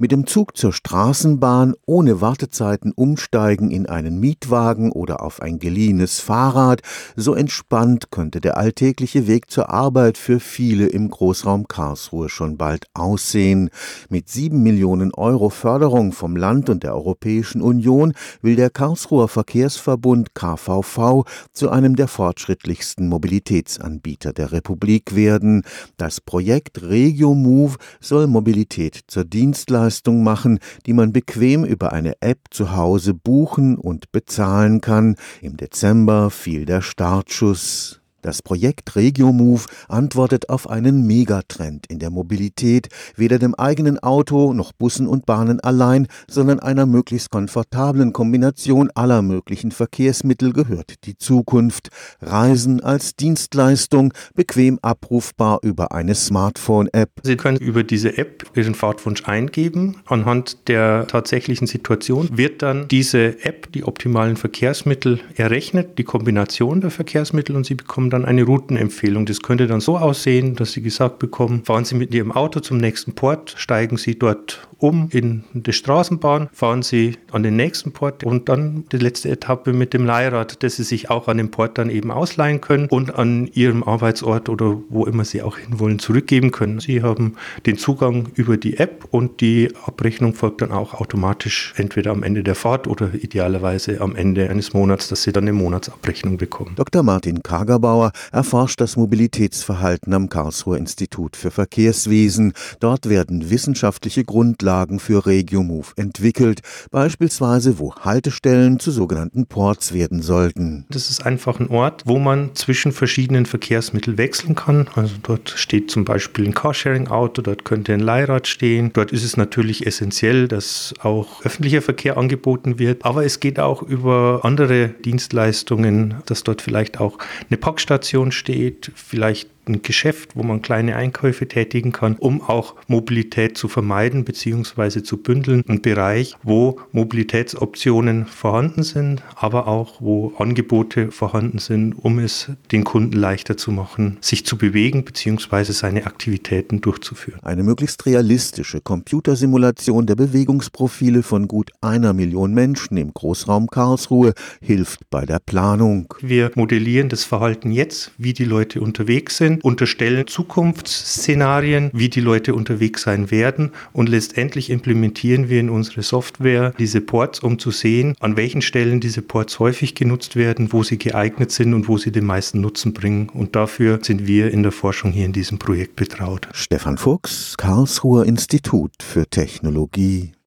Mit dem Zug zur Straßenbahn ohne Wartezeiten umsteigen in einen Mietwagen oder auf ein geliehenes Fahrrad, so entspannt könnte der alltägliche Weg zur Arbeit für viele im Großraum Karlsruhe schon bald aussehen. Mit sieben Millionen Euro Förderung vom Land und der Europäischen Union will der Karlsruher Verkehrsverbund KVV zu einem der fortschrittlichsten Mobilitätsanbieter der Republik werden. Das Projekt Regio Move soll Mobilität zur Dienstleistung Dienstleistung machen, die man bequem über eine App zu Hause buchen und bezahlen kann. Im Dezember fiel der Startschuss. Das Projekt RegioMove antwortet auf einen Megatrend in der Mobilität, weder dem eigenen Auto noch Bussen und Bahnen allein, sondern einer möglichst komfortablen Kombination aller möglichen Verkehrsmittel gehört die Zukunft. Reisen als Dienstleistung, bequem abrufbar über eine Smartphone-App. Sie können über diese App Ihren Fahrtwunsch eingeben. Anhand der tatsächlichen Situation wird dann diese App die optimalen Verkehrsmittel errechnet, die Kombination der Verkehrsmittel und Sie bekommen bekommen dann eine Routenempfehlung. Das könnte dann so aussehen, dass Sie gesagt bekommen, fahren Sie mit Ihrem Auto zum nächsten Port, steigen Sie dort um in die Straßenbahn, fahren Sie an den nächsten Port und dann die letzte Etappe mit dem Leihrad, dass Sie sich auch an dem Port dann eben ausleihen können und an Ihrem Arbeitsort oder wo immer Sie auch hinwollen zurückgeben können. Sie haben den Zugang über die App und die Abrechnung folgt dann auch automatisch entweder am Ende der Fahrt oder idealerweise am Ende eines Monats, dass Sie dann eine Monatsabrechnung bekommen. Dr. Martin Kagerbauer erforscht das Mobilitätsverhalten am Karlsruher Institut für Verkehrswesen. Dort werden wissenschaftliche Grundlagen für RegioMove entwickelt, beispielsweise wo Haltestellen zu sogenannten Ports werden sollten. Das ist einfach ein Ort, wo man zwischen verschiedenen Verkehrsmitteln wechseln kann. Also dort steht zum Beispiel ein Carsharing-Auto, dort könnte ein Leihrad stehen. Dort ist es natürlich essentiell, dass auch öffentlicher Verkehr angeboten wird. Aber es geht auch über andere Dienstleistungen, dass dort vielleicht auch eine Packstation steht, vielleicht ein Geschäft, wo man kleine Einkäufe tätigen kann, um auch Mobilität zu vermeiden bzw. zu bündeln. Ein Bereich, wo Mobilitätsoptionen vorhanden sind, aber auch wo Angebote vorhanden sind, um es den Kunden leichter zu machen, sich zu bewegen bzw. seine Aktivitäten durchzuführen. Eine möglichst realistische Computersimulation der Bewegungsprofile von gut einer Million Menschen im Großraum Karlsruhe hilft bei der Planung. Wir modellieren das Verhalten jetzt, wie die Leute unterwegs sind unterstellen Zukunftsszenarien, wie die Leute unterwegs sein werden und letztendlich implementieren wir in unsere Software diese Ports, um zu sehen, an welchen Stellen diese Ports häufig genutzt werden, wo sie geeignet sind und wo sie den meisten Nutzen bringen. Und dafür sind wir in der Forschung hier in diesem Projekt betraut. Stefan Fuchs, Karlsruher Institut für Technologie